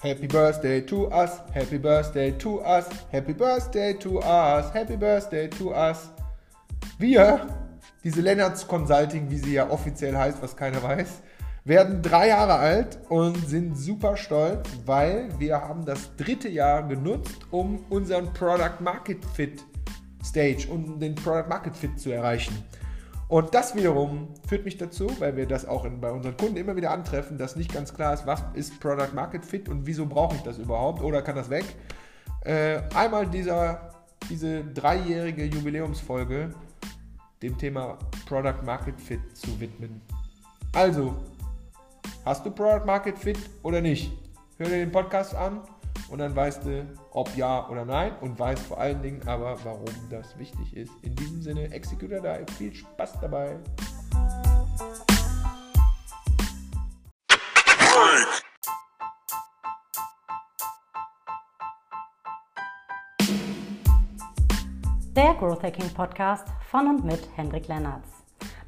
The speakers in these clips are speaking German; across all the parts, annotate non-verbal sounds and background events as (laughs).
Happy Birthday to us, Happy Birthday to us, Happy Birthday to us, Happy Birthday to us. Wir, diese Lennarts Consulting, wie sie ja offiziell heißt, was keiner weiß, werden drei Jahre alt und sind super stolz, weil wir haben das dritte Jahr genutzt, um unseren Product Market Fit Stage, um den Product Market Fit zu erreichen. Und das wiederum führt mich dazu, weil wir das auch in, bei unseren Kunden immer wieder antreffen, dass nicht ganz klar ist, was ist Product Market Fit und wieso brauche ich das überhaupt oder kann das weg. Äh, einmal dieser, diese dreijährige Jubiläumsfolge dem Thema Product Market Fit zu widmen. Also, Hast du Product Market Fit oder nicht? Hör dir den Podcast an und dann weißt du, ob ja oder nein und weißt vor allen Dingen aber, warum das wichtig ist. In diesem Sinne, Executor Dive, viel Spaß dabei. Der Growth Hacking Podcast von und mit Hendrik Lennartz.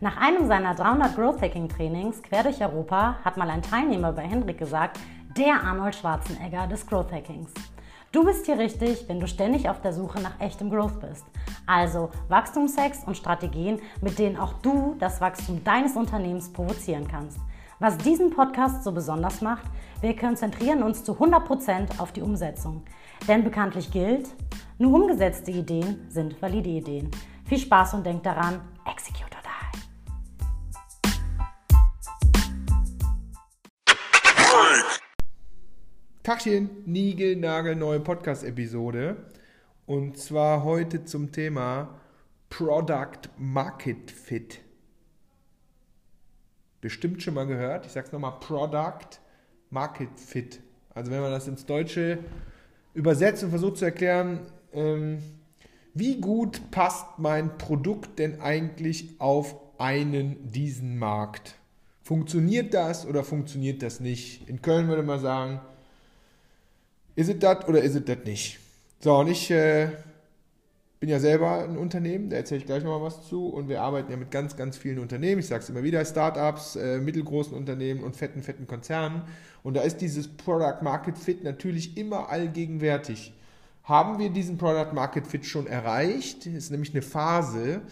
Nach einem seiner 300 Growth Hacking Trainings quer durch Europa hat mal ein Teilnehmer bei Hendrik gesagt, der Arnold Schwarzenegger des Growth Hackings. Du bist hier richtig, wenn du ständig auf der Suche nach echtem Growth bist. Also Wachstumshacks und Strategien, mit denen auch du das Wachstum deines Unternehmens provozieren kannst. Was diesen Podcast so besonders macht, wir konzentrieren uns zu 100% auf die Umsetzung. Denn bekanntlich gilt, nur umgesetzte Ideen sind valide Ideen. Viel Spaß und denk daran, execute. Tachchen, neue Podcast-Episode. Und zwar heute zum Thema Product Market Fit. Bestimmt schon mal gehört. Ich sag's nochmal: Product Market Fit. Also, wenn man das ins Deutsche übersetzt und versucht zu erklären, ähm, wie gut passt mein Produkt denn eigentlich auf einen diesen Markt? Funktioniert das oder funktioniert das nicht? In Köln würde man sagen, ist es das oder ist es das nicht? So, und ich äh, bin ja selber ein Unternehmen, da erzähle ich gleich nochmal was zu. Und wir arbeiten ja mit ganz, ganz vielen Unternehmen. Ich sage es immer wieder: Startups, äh, mittelgroßen Unternehmen und fetten, fetten Konzernen. Und da ist dieses Product Market Fit natürlich immer allgegenwärtig. Haben wir diesen Product Market Fit schon erreicht? Ist nämlich eine Phase.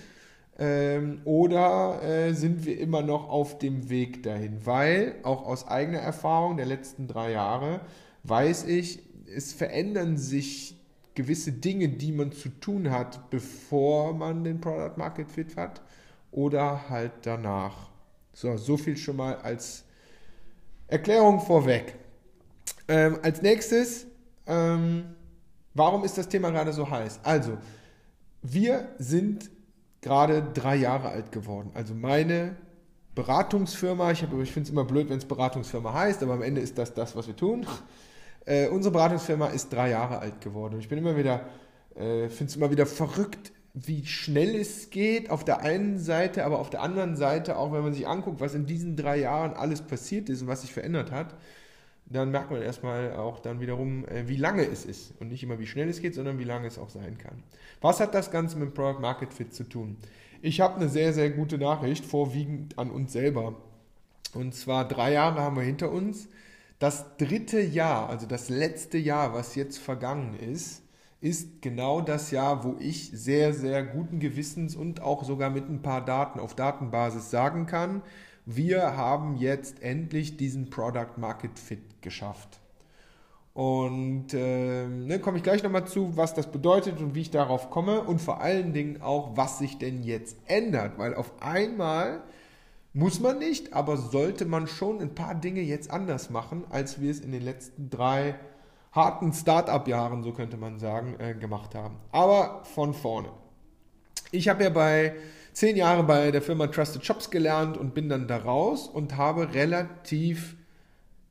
Ähm, oder äh, sind wir immer noch auf dem Weg dahin? Weil, auch aus eigener Erfahrung der letzten drei Jahre, weiß ich, es verändern sich gewisse Dinge, die man zu tun hat, bevor man den Product Market Fit hat oder halt danach. So, so viel schon mal als Erklärung vorweg. Ähm, als nächstes, ähm, warum ist das Thema gerade so heiß? Also, wir sind gerade drei Jahre alt geworden. Also meine Beratungsfirma, ich, ich finde es immer blöd, wenn es Beratungsfirma heißt, aber am Ende ist das das, was wir tun. Äh, unsere Beratungsfirma ist drei Jahre alt geworden. Und ich bin immer wieder, äh, finde es immer wieder verrückt, wie schnell es geht auf der einen Seite, aber auf der anderen Seite, auch wenn man sich anguckt, was in diesen drei Jahren alles passiert ist und was sich verändert hat, dann merkt man erstmal auch dann wiederum, äh, wie lange es ist. Und nicht immer, wie schnell es geht, sondern wie lange es auch sein kann. Was hat das Ganze mit Product Market Fit zu tun? Ich habe eine sehr, sehr gute Nachricht, vorwiegend an uns selber. Und zwar drei Jahre haben wir hinter uns. Das dritte Jahr, also das letzte Jahr, was jetzt vergangen ist, ist genau das Jahr, wo ich sehr, sehr guten Gewissens und auch sogar mit ein paar Daten auf Datenbasis sagen kann, wir haben jetzt endlich diesen Product Market Fit geschafft. Und äh, ne, komme ich gleich nochmal zu, was das bedeutet und wie ich darauf komme und vor allen Dingen auch, was sich denn jetzt ändert, weil auf einmal muss man nicht, aber sollte man schon ein paar Dinge jetzt anders machen, als wir es in den letzten drei harten Start-up-Jahren, so könnte man sagen, äh, gemacht haben. Aber von vorne. Ich habe ja bei zehn Jahren bei der Firma Trusted Shops gelernt und bin dann da raus und habe relativ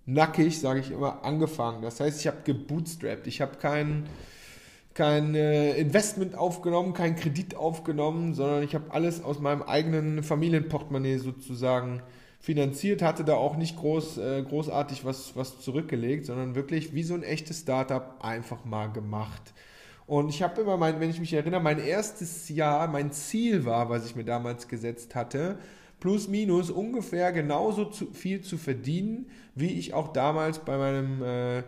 nackig, sage ich immer, angefangen. Das heißt, ich habe gebootstrapped. Ich habe keinen kein äh, Investment aufgenommen, kein Kredit aufgenommen, sondern ich habe alles aus meinem eigenen Familienportemonnaie sozusagen finanziert, hatte da auch nicht groß, äh, großartig was, was zurückgelegt, sondern wirklich wie so ein echtes Startup einfach mal gemacht. Und ich habe immer, mein, wenn ich mich erinnere, mein erstes Jahr, mein Ziel war, was ich mir damals gesetzt hatte, plus minus ungefähr genauso zu, viel zu verdienen, wie ich auch damals bei meinem äh,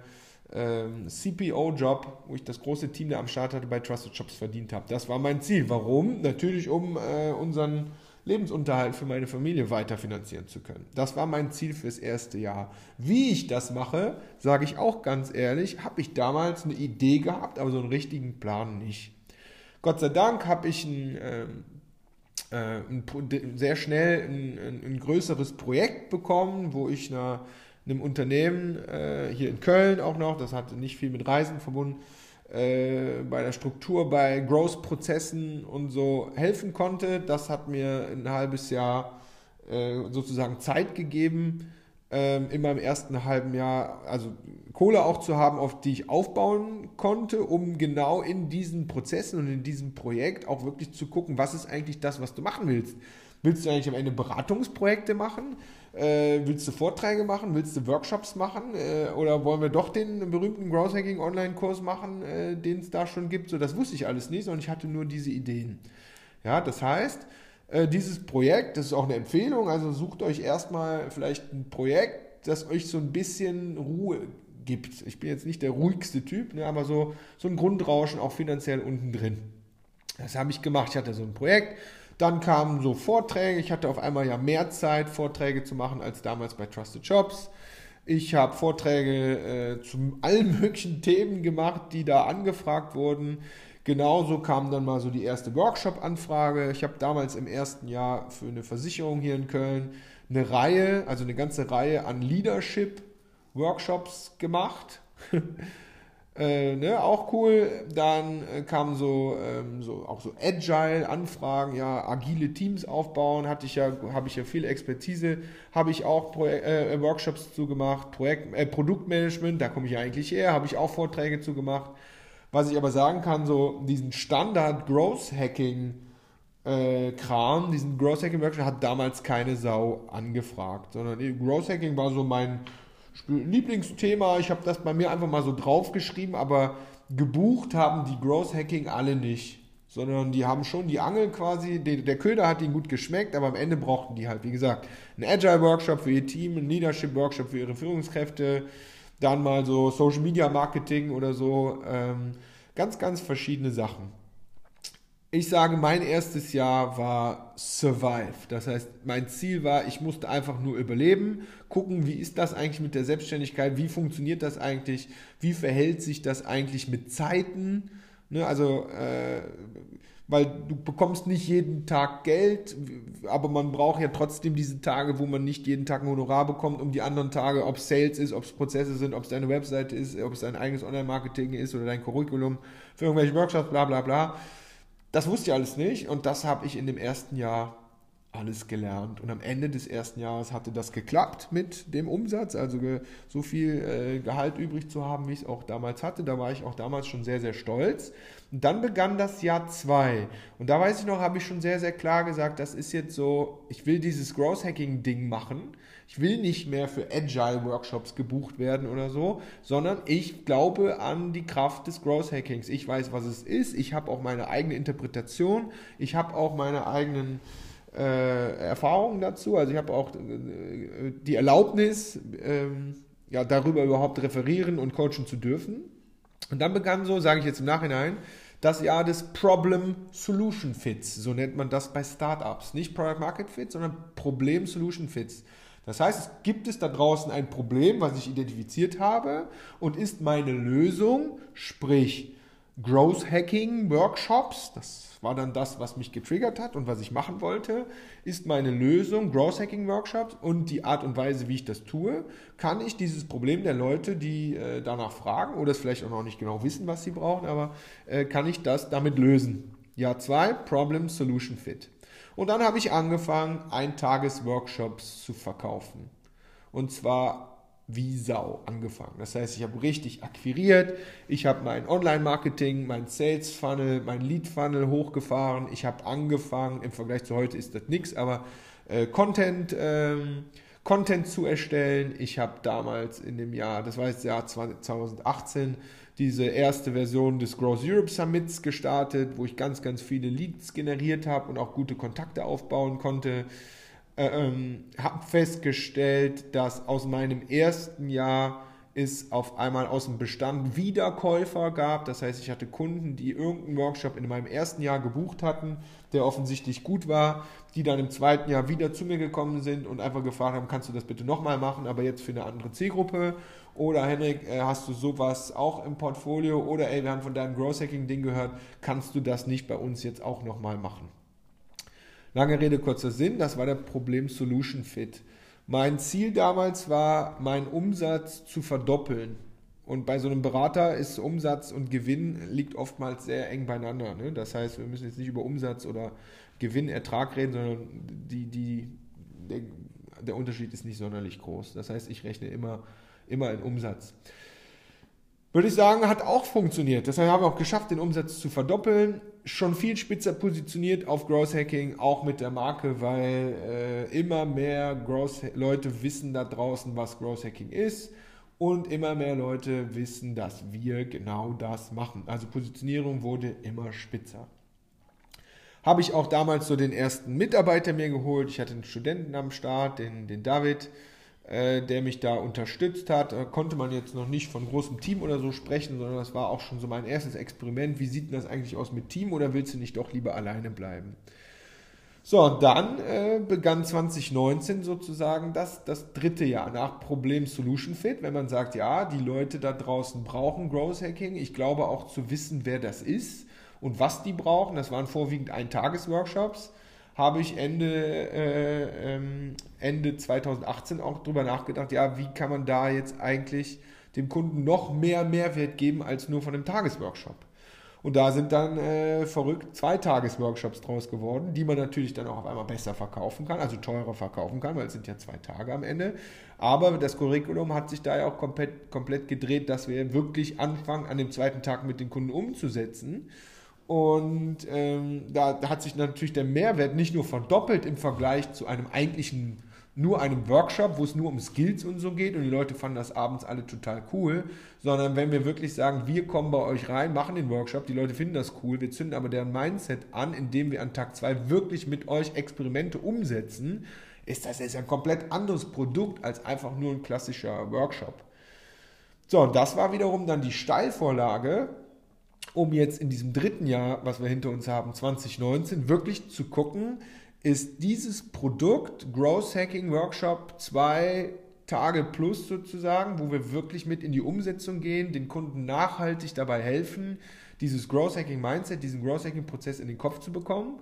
CPO-Job, wo ich das große Team, der am Start hatte, bei Trusted Shops verdient habe. Das war mein Ziel. Warum? Natürlich, um äh, unseren Lebensunterhalt für meine Familie weiter finanzieren zu können. Das war mein Ziel fürs erste Jahr. Wie ich das mache, sage ich auch ganz ehrlich, habe ich damals eine Idee gehabt, aber so einen richtigen Plan nicht. Gott sei Dank habe ich ein, ähm, äh, ein, sehr schnell ein, ein, größeres Projekt bekommen, wo ich einer, einem Unternehmen äh, hier in Köln auch noch, das hatte nicht viel mit Reisen verbunden, äh, bei der Struktur, bei Growth-Prozessen und so helfen konnte. Das hat mir ein halbes Jahr äh, sozusagen Zeit gegeben, ähm, in meinem ersten halben Jahr, also Kohle auch zu haben, auf die ich aufbauen konnte, um genau in diesen Prozessen und in diesem Projekt auch wirklich zu gucken, was ist eigentlich das, was du machen willst. Willst du eigentlich am Ende Beratungsprojekte machen? Äh, willst du Vorträge machen? Willst du Workshops machen? Äh, oder wollen wir doch den berühmten Growth Hacking Online-Kurs machen, äh, den es da schon gibt? So, das wusste ich alles nicht, sondern ich hatte nur diese Ideen. Ja, das heißt, äh, dieses Projekt, das ist auch eine Empfehlung, also sucht euch erstmal vielleicht ein Projekt, das euch so ein bisschen Ruhe gibt. Ich bin jetzt nicht der ruhigste Typ, ne, aber so, so ein Grundrauschen auch finanziell unten drin. Das habe ich gemacht. Ich hatte so ein Projekt, dann kamen so Vorträge. Ich hatte auf einmal ja mehr Zeit, Vorträge zu machen als damals bei Trusted Shops. Ich habe Vorträge äh, zu allen (laughs) möglichen Themen gemacht, die da angefragt wurden. Genauso kam dann mal so die erste Workshop-Anfrage. Ich habe damals im ersten Jahr für eine Versicherung hier in Köln eine Reihe, also eine ganze Reihe an Leadership-Workshops gemacht. (laughs) Äh, ne, auch cool. Dann äh, kamen so, ähm, so auch so Agile-Anfragen, ja, agile Teams aufbauen, hatte ich ja, habe ich ja viel Expertise, habe ich auch Pro äh, Workshops zu gemacht, Projekt, äh, Produktmanagement, da komme ich eigentlich her, habe ich auch Vorträge zu gemacht. Was ich aber sagen kann, so diesen Standard Growth Hacking äh, Kram, diesen Growth Hacking Workshop hat damals keine Sau angefragt, sondern Growth Hacking war so mein Lieblingsthema. Ich habe das bei mir einfach mal so draufgeschrieben, aber gebucht haben die Growth Hacking alle nicht. Sondern die haben schon die Angel quasi, der Köder hat ihnen gut geschmeckt, aber am Ende brauchten die halt, wie gesagt, einen Agile Workshop für ihr Team, einen Leadership Workshop für ihre Führungskräfte, dann mal so Social Media Marketing oder so. Ähm, ganz, ganz verschiedene Sachen ich sage, mein erstes Jahr war Survive. Das heißt, mein Ziel war, ich musste einfach nur überleben, gucken, wie ist das eigentlich mit der Selbstständigkeit, wie funktioniert das eigentlich, wie verhält sich das eigentlich mit Zeiten. Ne, also, äh, weil du bekommst nicht jeden Tag Geld, aber man braucht ja trotzdem diese Tage, wo man nicht jeden Tag ein Honorar bekommt, um die anderen Tage, ob es Sales ist, ob es Prozesse sind, ob es deine Webseite ist, ob es dein eigenes Online-Marketing ist oder dein Curriculum für irgendwelche Workshops, bla bla bla das wusste ich alles nicht und das habe ich in dem ersten Jahr alles gelernt. Und am Ende des ersten Jahres hatte das geklappt mit dem Umsatz, also so viel äh, Gehalt übrig zu haben, wie ich es auch damals hatte. Da war ich auch damals schon sehr, sehr stolz. Und dann begann das Jahr zwei. Und da weiß ich noch, habe ich schon sehr, sehr klar gesagt, das ist jetzt so, ich will dieses Growth Hacking Ding machen ich will nicht mehr für Agile Workshops gebucht werden oder so, sondern ich glaube an die Kraft des Growth Hackings. Ich weiß, was es ist. Ich habe auch meine eigene Interpretation. Ich habe auch meine eigenen äh, Erfahrungen dazu. Also ich habe auch äh, die Erlaubnis, ähm, ja, darüber überhaupt referieren und coachen zu dürfen. Und dann begann so, sage ich jetzt im Nachhinein, das Jahr des Problem Solution Fits. So nennt man das bei Startups. Nicht Product Market Fit, sondern Problem Solution Fits. Das heißt, es gibt es da draußen ein Problem, was ich identifiziert habe und ist meine Lösung, sprich Growth Hacking Workshops, das war dann das, was mich getriggert hat und was ich machen wollte, ist meine Lösung Growth Hacking Workshops und die Art und Weise, wie ich das tue, kann ich dieses Problem der Leute, die äh, danach fragen oder es vielleicht auch noch nicht genau wissen, was sie brauchen, aber äh, kann ich das damit lösen. Jahr 2, Problem Solution Fit. Und dann habe ich angefangen, Eintages-Workshops zu verkaufen. Und zwar wie Sau angefangen. Das heißt, ich habe richtig akquiriert, ich habe mein Online-Marketing, mein Sales-Funnel, mein Lead-Funnel hochgefahren, ich habe angefangen, im Vergleich zu heute ist das nichts, aber äh, Content, ähm, Content zu erstellen. Ich habe damals in dem Jahr, das war jetzt Jahr 2018, diese erste Version des Growth Europe Summits gestartet, wo ich ganz, ganz viele Leads generiert habe und auch gute Kontakte aufbauen konnte. Äh, ähm, habe festgestellt, dass aus meinem ersten Jahr es auf einmal aus dem Bestand Wiederkäufer gab. Das heißt, ich hatte Kunden, die irgendeinen Workshop in meinem ersten Jahr gebucht hatten, der offensichtlich gut war, die dann im zweiten Jahr wieder zu mir gekommen sind und einfach gefragt haben, kannst du das bitte nochmal machen, aber jetzt für eine andere Zielgruppe. Oder Henrik, äh, hast du sowas auch im Portfolio? Oder ey, wir haben von deinem Growth Hacking Ding gehört, kannst du das nicht bei uns jetzt auch nochmal machen? Lange Rede, kurzer Sinn, das war der Problem Solution Fit. Mein Ziel damals war, meinen Umsatz zu verdoppeln. Und bei so einem Berater ist Umsatz und Gewinn liegt oftmals sehr eng beieinander. Ne? Das heißt, wir müssen jetzt nicht über Umsatz oder Gewinn, Ertrag reden, sondern die, die, der, der Unterschied ist nicht sonderlich groß. Das heißt, ich rechne immer, immer in Umsatz. Würde ich sagen, hat auch funktioniert. Deshalb haben wir auch geschafft, den Umsatz zu verdoppeln schon viel spitzer positioniert auf Growth Hacking, auch mit der Marke, weil äh, immer mehr Growth Leute wissen da draußen, was Growth Hacking ist und immer mehr Leute wissen, dass wir genau das machen. Also Positionierung wurde immer spitzer. Habe ich auch damals so den ersten Mitarbeiter mir geholt. Ich hatte einen Studenten am Start, den, den David äh, der mich da unterstützt hat. Da konnte man jetzt noch nicht von großem Team oder so sprechen, sondern das war auch schon so mein erstes Experiment. Wie sieht denn das eigentlich aus mit Team oder willst du nicht doch lieber alleine bleiben? So, dann äh, begann 2019 sozusagen das, das dritte Jahr nach Problem Solution Fit, wenn man sagt, ja, die Leute da draußen brauchen Growth Hacking. Ich glaube auch zu wissen, wer das ist und was die brauchen. Das waren vorwiegend Ein-Tages-Workshops habe ich Ende, äh, ähm, Ende 2018 auch drüber nachgedacht, ja, wie kann man da jetzt eigentlich dem Kunden noch mehr Mehrwert geben als nur von einem Tagesworkshop. Und da sind dann äh, verrückt zwei Tagesworkshops draus geworden, die man natürlich dann auch auf einmal besser verkaufen kann, also teurer verkaufen kann, weil es sind ja zwei Tage am Ende. Aber das Curriculum hat sich da ja auch komplett, komplett gedreht, dass wir wirklich anfangen, an dem zweiten Tag mit den Kunden umzusetzen. Und ähm, da, da, hat sich natürlich der Mehrwert nicht nur verdoppelt im Vergleich zu einem eigentlichen, nur einem Workshop, wo es nur um Skills und so geht und die Leute fanden das abends alle total cool, sondern wenn wir wirklich sagen, wir kommen bei euch rein, machen den Workshop, die Leute finden das cool, wir zünden aber deren Mindset an, indem wir an Tag 2 wirklich mit euch Experimente umsetzen, ist das jetzt ein komplett anderes Produkt als einfach nur ein klassischer Workshop. So, und das war wiederum dann die Steilvorlage um jetzt in diesem dritten Jahr, was wir hinter uns haben, 2019, wirklich zu gucken, ist dieses Produkt Growth Hacking Workshop zwei Tage plus sozusagen, wo wir wirklich mit in die Umsetzung gehen, den Kunden nachhaltig dabei helfen, dieses Growth Hacking Mindset, diesen Growth Hacking Prozess in den Kopf zu bekommen.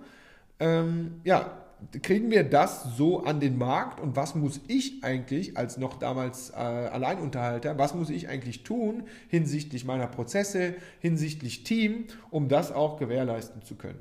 Ähm, ja, kriegen wir das so an den Markt und was muss ich eigentlich als noch damals äh, Alleinunterhalter, was muss ich eigentlich tun hinsichtlich meiner Prozesse, hinsichtlich Team, um das auch gewährleisten zu können.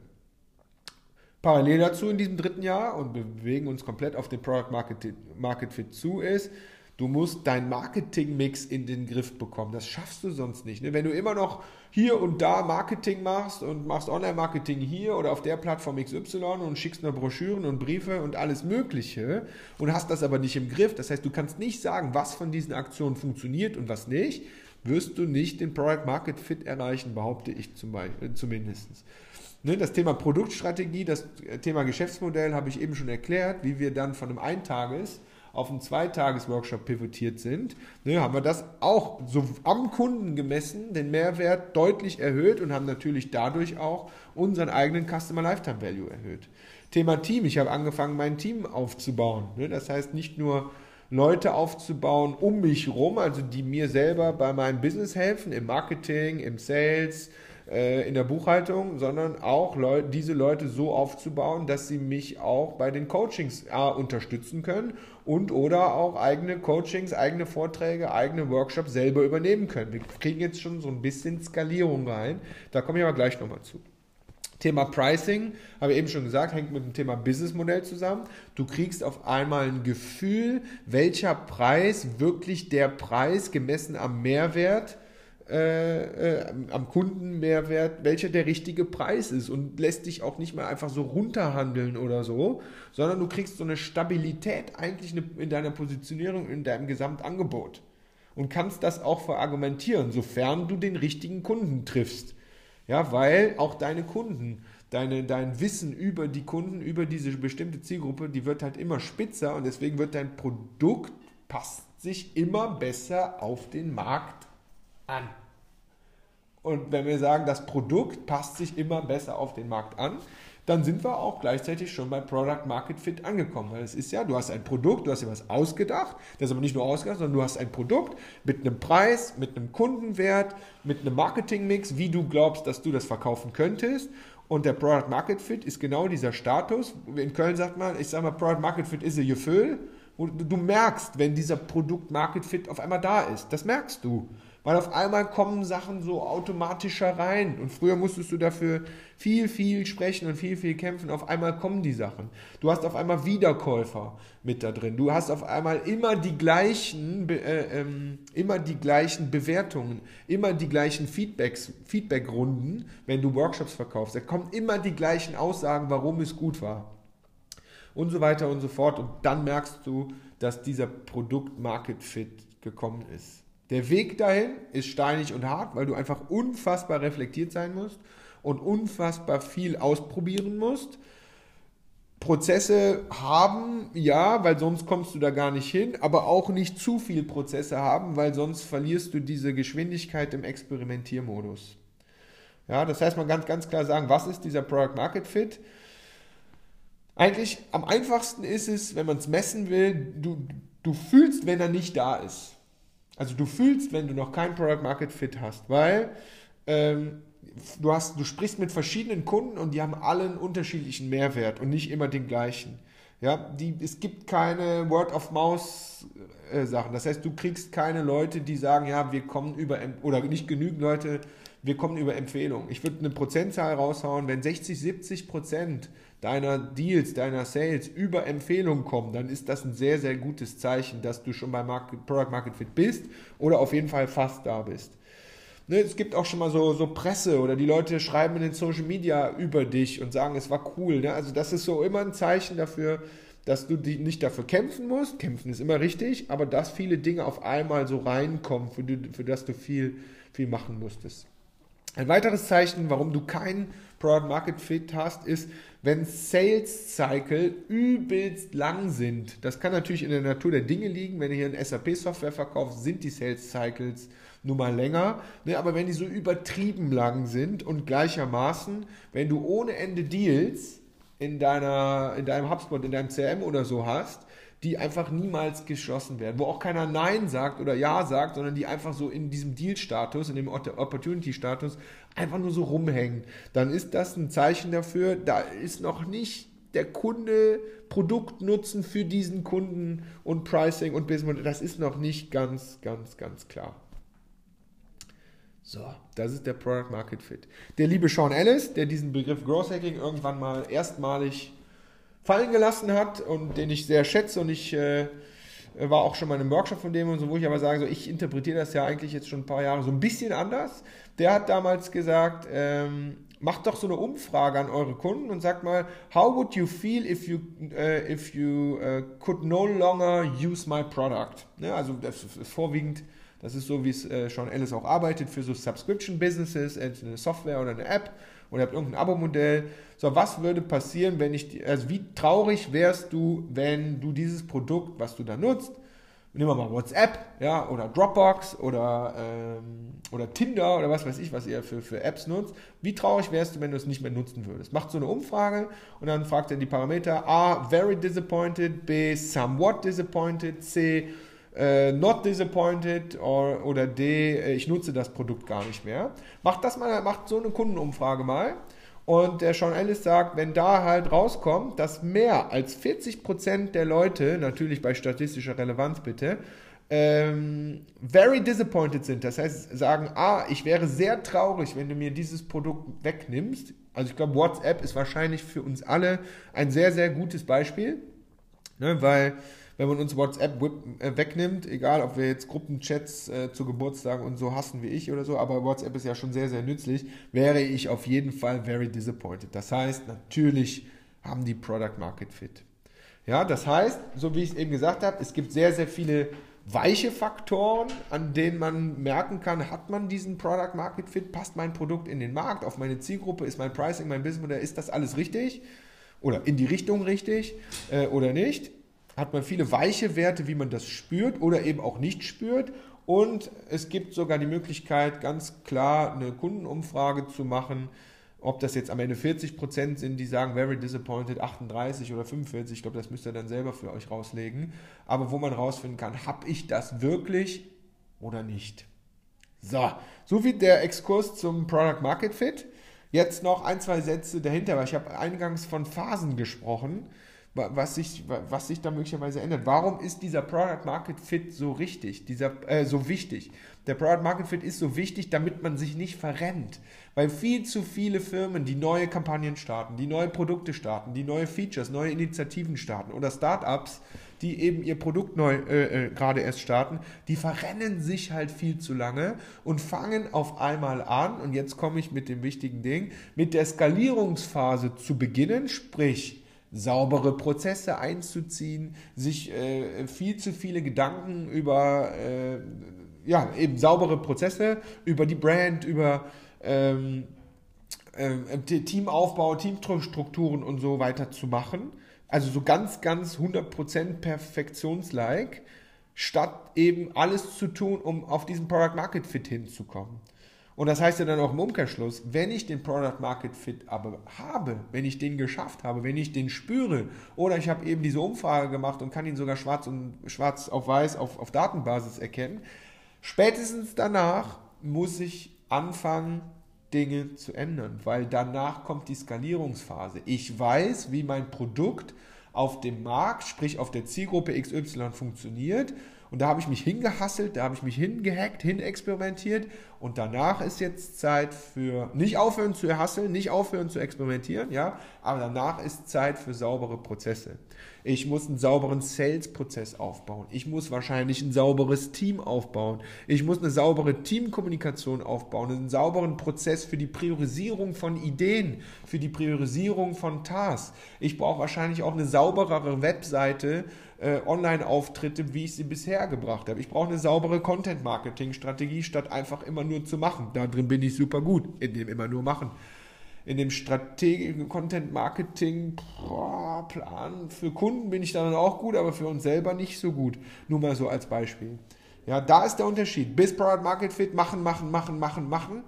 Parallel dazu in diesem dritten Jahr und bewegen uns komplett auf den Product Market, Market Fit zu ist, Du musst deinen Marketingmix in den Griff bekommen. Das schaffst du sonst nicht. Ne? Wenn du immer noch hier und da Marketing machst und machst Online-Marketing hier oder auf der Plattform XY und schickst nur Broschüren und Briefe und alles Mögliche und hast das aber nicht im Griff, das heißt, du kannst nicht sagen, was von diesen Aktionen funktioniert und was nicht, wirst du nicht den Product Market Fit erreichen, behaupte ich zum Beispiel, zumindest. Ne, das Thema Produktstrategie, das Thema Geschäftsmodell habe ich eben schon erklärt, wie wir dann von einem Eintages- auf einen Zweitages-Workshop pivotiert sind, ne, haben wir das auch so am Kunden gemessen, den Mehrwert deutlich erhöht und haben natürlich dadurch auch unseren eigenen Customer Lifetime Value erhöht. Thema Team, ich habe angefangen, mein Team aufzubauen. Ne, das heißt nicht nur Leute aufzubauen um mich rum, also die mir selber bei meinem Business helfen, im Marketing, im Sales, äh, in der Buchhaltung, sondern auch Leu diese Leute so aufzubauen, dass sie mich auch bei den Coachings A, unterstützen können und oder auch eigene Coachings, eigene Vorträge, eigene Workshops selber übernehmen können. Wir kriegen jetzt schon so ein bisschen Skalierung rein. Da komme ich aber gleich nochmal zu. Thema Pricing, habe ich eben schon gesagt, hängt mit dem Thema Businessmodell zusammen. Du kriegst auf einmal ein Gefühl, welcher Preis wirklich der Preis gemessen am Mehrwert äh, äh, am Kundenmehrwert, welcher der richtige Preis ist und lässt dich auch nicht mehr einfach so runterhandeln oder so, sondern du kriegst so eine Stabilität eigentlich in deiner Positionierung, in deinem Gesamtangebot und kannst das auch verargumentieren, sofern du den richtigen Kunden triffst. Ja, weil auch deine Kunden, deine, dein Wissen über die Kunden, über diese bestimmte Zielgruppe, die wird halt immer spitzer und deswegen wird dein Produkt passt sich immer besser auf den Markt an. Und wenn wir sagen, das Produkt passt sich immer besser auf den Markt an, dann sind wir auch gleichzeitig schon bei Product Market Fit angekommen. Weil es ist ja, du hast ein Produkt, du hast dir was ausgedacht, das ist aber nicht nur ausgedacht, sondern du hast ein Produkt mit einem Preis, mit einem Kundenwert, mit einem Marketingmix, wie du glaubst, dass du das verkaufen könntest. Und der Product Market Fit ist genau dieser Status. In Köln sagt man, ich sage mal, Product Market Fit ist a Gefühl. Du merkst, wenn dieser Produkt Market Fit auf einmal da ist. Das merkst du. Weil auf einmal kommen Sachen so automatischer rein. Und früher musstest du dafür viel, viel sprechen und viel, viel kämpfen. Auf einmal kommen die Sachen. Du hast auf einmal Wiederkäufer mit da drin. Du hast auf einmal immer die gleichen, äh, ähm, immer die gleichen Bewertungen, immer die gleichen Feedbacks, Feedbackrunden, wenn du Workshops verkaufst. Da kommen immer die gleichen Aussagen, warum es gut war. Und so weiter und so fort. Und dann merkst du, dass dieser Produkt-Market-Fit gekommen ist. Der Weg dahin ist steinig und hart, weil du einfach unfassbar reflektiert sein musst und unfassbar viel ausprobieren musst. Prozesse haben, ja, weil sonst kommst du da gar nicht hin, aber auch nicht zu viel Prozesse haben, weil sonst verlierst du diese Geschwindigkeit im Experimentiermodus. Ja, das heißt, man kann ganz klar sagen, was ist dieser Product Market Fit? Eigentlich am einfachsten ist es, wenn man es messen will, du, du fühlst, wenn er nicht da ist. Also du fühlst, wenn du noch kein Product Market Fit hast, weil ähm, du, hast, du sprichst mit verschiedenen Kunden und die haben alle einen unterschiedlichen Mehrwert und nicht immer den gleichen. Ja, die, es gibt keine Word of Mouse äh. Das heißt, du kriegst keine Leute, die sagen, ja, wir kommen über, oder nicht genügend Leute, wir kommen über Empfehlungen. Ich würde eine Prozentzahl raushauen, wenn 60, 70 Prozent deiner Deals, deiner Sales über Empfehlungen kommen, dann ist das ein sehr, sehr gutes Zeichen, dass du schon bei Market, Product Market Fit bist oder auf jeden Fall fast da bist. Ne, es gibt auch schon mal so, so Presse oder die Leute schreiben in den Social Media über dich und sagen, es war cool. Ne? Also das ist so immer ein Zeichen dafür, dass du die nicht dafür kämpfen musst. Kämpfen ist immer richtig, aber dass viele Dinge auf einmal so reinkommen, für, die, für das du viel, viel machen musstest. Ein weiteres Zeichen, warum du keinen Product Market Fit hast, ist, wenn Sales Cycle übelst lang sind. Das kann natürlich in der Natur der Dinge liegen. Wenn ihr hier eine SAP-Software verkauft, sind die Sales Cycles nun mal länger. Ne, aber wenn die so übertrieben lang sind und gleichermaßen, wenn du ohne Ende Deals in, deiner, in deinem HubSpot, in deinem CRM oder so hast, die einfach niemals geschlossen werden, wo auch keiner Nein sagt oder Ja sagt, sondern die einfach so in diesem Deal-Status, in dem Opportunity-Status einfach nur so rumhängen, dann ist das ein Zeichen dafür, da ist noch nicht der Kunde Produktnutzen für diesen Kunden und Pricing und Business, das ist noch nicht ganz, ganz, ganz klar. So, das ist der Product Market Fit. Der liebe Sean Ellis, der diesen Begriff Growth Hacking irgendwann mal erstmalig fallen gelassen hat und den ich sehr schätze und ich äh, war auch schon mal in einem Workshop von dem und so, wo ich aber sage, so, ich interpretiere das ja eigentlich jetzt schon ein paar Jahre so ein bisschen anders. Der hat damals gesagt, ähm, macht doch so eine Umfrage an eure Kunden und sagt mal, how would you feel if you, uh, if you uh, could no longer use my product? Ne? Also das ist vorwiegend, das ist so, wie es äh, Sean Ellis auch arbeitet für so Subscription Businesses, eine Software oder eine App oder ihr habt irgendein Abo-Modell. So, was würde passieren, wenn ich, also wie traurig wärst du, wenn du dieses Produkt, was du da nutzt, nehmen wir mal WhatsApp, ja, oder Dropbox oder, ähm, oder Tinder oder was weiß ich, was ihr für, für Apps nutzt. Wie traurig wärst du, wenn du es nicht mehr nutzen würdest? Macht so eine Umfrage und dann fragt er die Parameter A, very disappointed, B, somewhat disappointed, C, äh, not disappointed or, oder D, äh, ich nutze das Produkt gar nicht mehr. Macht das mal, macht so eine Kundenumfrage mal. Und der Sean Ellis sagt, wenn da halt rauskommt, dass mehr als 40% der Leute, natürlich bei statistischer Relevanz bitte, ähm, very disappointed sind. Das heißt, sagen, ah, ich wäre sehr traurig, wenn du mir dieses Produkt wegnimmst. Also ich glaube, WhatsApp ist wahrscheinlich für uns alle ein sehr, sehr gutes Beispiel, ne, weil wenn man uns WhatsApp äh, wegnimmt, egal ob wir jetzt Gruppenchats äh, zu Geburtstagen und so hassen wie ich oder so, aber WhatsApp ist ja schon sehr, sehr nützlich, wäre ich auf jeden Fall very disappointed. Das heißt, natürlich haben die Product Market Fit. Ja, das heißt, so wie ich es eben gesagt habe, es gibt sehr, sehr viele weiche Faktoren, an denen man merken kann, hat man diesen Product Market Fit, passt mein Produkt in den Markt, auf meine Zielgruppe, ist mein Pricing, mein Businessmodell, ist das alles richtig oder in die Richtung richtig äh, oder nicht. Hat man viele weiche Werte, wie man das spürt oder eben auch nicht spürt. Und es gibt sogar die Möglichkeit, ganz klar eine Kundenumfrage zu machen, ob das jetzt am Ende 40 Prozent sind, die sagen, very disappointed, 38 oder 45, ich glaube, das müsst ihr dann selber für euch rauslegen. Aber wo man rausfinden kann, habe ich das wirklich oder nicht. So, so viel der Exkurs zum Product Market Fit. Jetzt noch ein, zwei Sätze dahinter, weil ich habe eingangs von Phasen gesprochen was sich, was sich da möglicherweise ändert. Warum ist dieser Product Market Fit so richtig, dieser, äh, so wichtig? Der Product Market Fit ist so wichtig, damit man sich nicht verrennt. Weil viel zu viele Firmen, die neue Kampagnen starten, die neue Produkte starten, die neue Features, neue Initiativen starten oder Startups, die eben ihr Produkt neu äh, äh, gerade erst starten, die verrennen sich halt viel zu lange und fangen auf einmal an, und jetzt komme ich mit dem wichtigen Ding, mit der Skalierungsphase zu beginnen, sprich, saubere Prozesse einzuziehen, sich äh, viel zu viele Gedanken über äh, ja, eben saubere Prozesse, über die Brand, über ähm, äh, Teamaufbau, Teamstrukturen und so weiter zu machen. Also so ganz, ganz 100% perfektionslike, statt eben alles zu tun, um auf diesen Product Market Fit hinzukommen. Und das heißt ja dann auch im Umkehrschluss, wenn ich den Product Market Fit aber habe, wenn ich den geschafft habe, wenn ich den spüre, oder ich habe eben diese Umfrage gemacht und kann ihn sogar schwarz und schwarz auf weiß auf, auf Datenbasis erkennen, spätestens danach muss ich anfangen, Dinge zu ändern, weil danach kommt die Skalierungsphase. Ich weiß, wie mein Produkt auf dem Markt, sprich auf der Zielgruppe XY funktioniert und da habe ich mich hingehasselt, da habe ich mich hingehackt, hinexperimentiert. Und danach ist jetzt Zeit für nicht aufhören zu erhasseln, nicht aufhören zu experimentieren, ja, aber danach ist Zeit für saubere Prozesse. Ich muss einen sauberen Sales-Prozess aufbauen. Ich muss wahrscheinlich ein sauberes Team aufbauen. Ich muss eine saubere Teamkommunikation aufbauen, einen sauberen Prozess für die Priorisierung von Ideen, für die Priorisierung von Tasks. Ich brauche wahrscheinlich auch eine sauberere Webseite, äh, Online-Auftritte, wie ich sie bisher gebracht habe. Ich brauche eine saubere Content-Marketing-Strategie, statt einfach immer nur zu machen. Da drin bin ich super gut, in dem immer nur machen. In dem strategischen Content-Marketing-Plan für Kunden bin ich dann auch gut, aber für uns selber nicht so gut. Nur mal so als Beispiel. Ja, da ist der Unterschied. Bis Product Market Fit machen, machen, machen, machen, machen.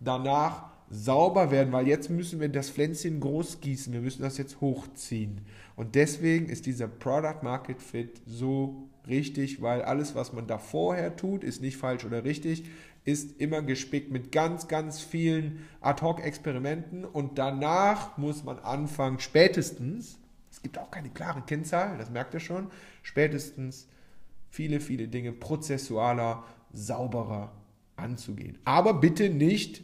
Danach sauber werden, weil jetzt müssen wir das Pflänzchen groß gießen. Wir müssen das jetzt hochziehen. Und deswegen ist dieser Product Market Fit so richtig, weil alles, was man da vorher tut, ist nicht falsch oder richtig, ist immer gespickt mit ganz, ganz vielen Ad-Hoc-Experimenten und danach muss man anfangen, spätestens, es gibt auch keine klare Kennzahl, das merkt ihr schon, spätestens viele, viele Dinge prozessualer, sauberer anzugehen. Aber bitte nicht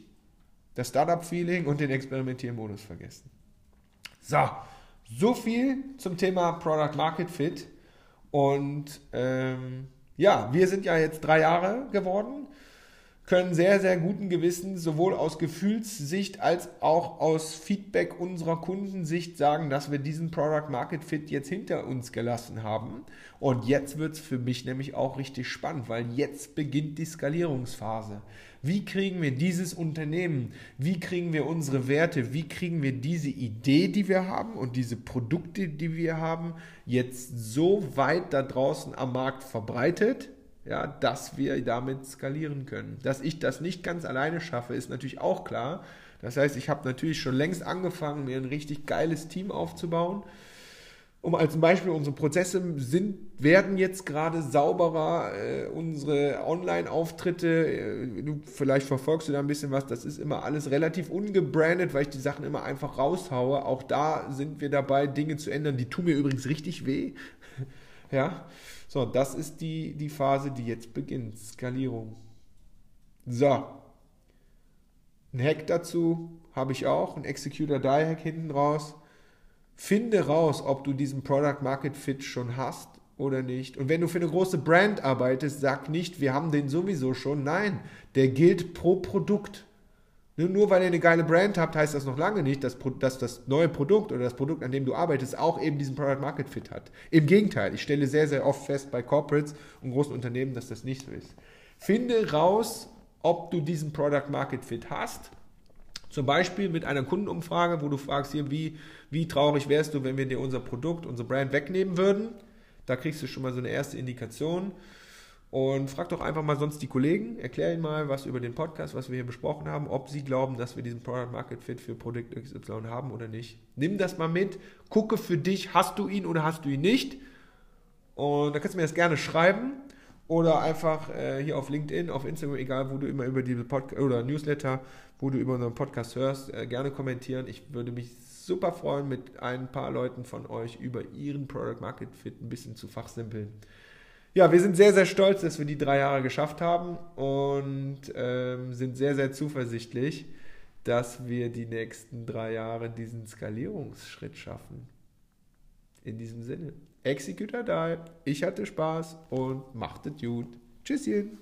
das Startup-Feeling und den Experimentiermodus vergessen. So, so viel zum Thema Product Market Fit. Und ähm, ja, wir sind ja jetzt drei Jahre geworden, können sehr, sehr guten Gewissens sowohl aus Gefühlssicht als auch aus Feedback unserer Kundensicht sagen, dass wir diesen Product Market Fit jetzt hinter uns gelassen haben. Und jetzt wird es für mich nämlich auch richtig spannend, weil jetzt beginnt die Skalierungsphase. Wie kriegen wir dieses Unternehmen, wie kriegen wir unsere Werte, wie kriegen wir diese Idee, die wir haben und diese Produkte, die wir haben, jetzt so weit da draußen am Markt verbreitet, ja, dass wir damit skalieren können. Dass ich das nicht ganz alleine schaffe, ist natürlich auch klar. Das heißt, ich habe natürlich schon längst angefangen, mir ein richtig geiles Team aufzubauen um als Beispiel, unsere Prozesse sind, werden jetzt gerade sauberer, äh, unsere Online-Auftritte, äh, du, vielleicht verfolgst du da ein bisschen was, das ist immer alles relativ ungebrandet, weil ich die Sachen immer einfach raushaue. Auch da sind wir dabei, Dinge zu ändern, die tun mir übrigens richtig weh. Ja, so, das ist die, die Phase, die jetzt beginnt, Skalierung. So, ein Hack dazu habe ich auch, ein Executor Die Hack hinten raus Finde raus, ob du diesen Product Market Fit schon hast oder nicht. Und wenn du für eine große Brand arbeitest, sag nicht, wir haben den sowieso schon. Nein, der gilt pro Produkt. Nur weil ihr eine geile Brand habt, heißt das noch lange nicht, dass, dass, das neue Produkt oder das Produkt, an dem du arbeitest, auch eben diesen Product Market Fit hat. Im Gegenteil, ich stelle sehr, sehr oft fest bei Corporates und großen Unternehmen, dass das nicht so ist. Finde raus, ob du diesen Product Market Fit hast zum Beispiel mit einer Kundenumfrage, wo du fragst hier, wie, wie traurig wärst du, wenn wir dir unser Produkt, unsere Brand wegnehmen würden? Da kriegst du schon mal so eine erste Indikation. Und frag doch einfach mal sonst die Kollegen, erklär ihnen mal was über den Podcast, was wir hier besprochen haben, ob sie glauben, dass wir diesen Product Market Fit für Produkt XY haben oder nicht. Nimm das mal mit, gucke für dich, hast du ihn oder hast du ihn nicht. Und da kannst du mir das gerne schreiben oder einfach äh, hier auf LinkedIn, auf Instagram, egal wo du immer über diese Podcast oder Newsletter, wo du über unseren Podcast hörst, äh, gerne kommentieren. Ich würde mich super freuen, mit ein paar Leuten von euch über ihren Product Market Fit ein bisschen zu fachsimpeln ja, wir sind sehr, sehr stolz, dass wir die drei Jahre geschafft haben und ähm, sind sehr, sehr zuversichtlich, dass wir die nächsten drei Jahre diesen Skalierungsschritt schaffen. In diesem Sinne, Executor Die, ich hatte Spaß und macht es gut. Tschüsschen.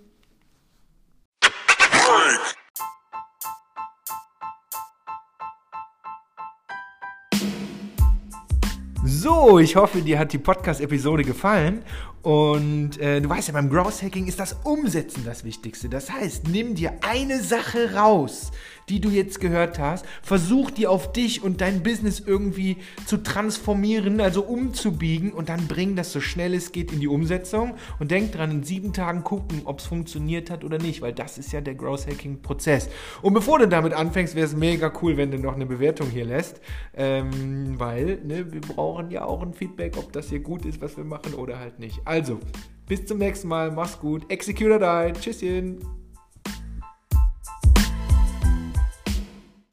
So, ich hoffe, dir hat die Podcast-Episode gefallen und äh, du weißt ja, beim Growth Hacking ist das Umsetzen das Wichtigste. Das heißt, nimm dir eine Sache raus, die du jetzt gehört hast, versuch die auf dich und dein Business irgendwie zu transformieren, also umzubiegen und dann bring das so schnell es geht in die Umsetzung und denk dran, in sieben Tagen gucken, ob es funktioniert hat oder nicht, weil das ist ja der Growth Hacking Prozess. Und bevor du damit anfängst, wäre es mega cool, wenn du noch eine Bewertung hier lässt, ähm, weil ne, wir brauchen ja auch ein Feedback, ob das hier gut ist, was wir machen oder halt nicht. Also, bis zum nächsten Mal. Mach's gut. Executor Die. Tschüsschen.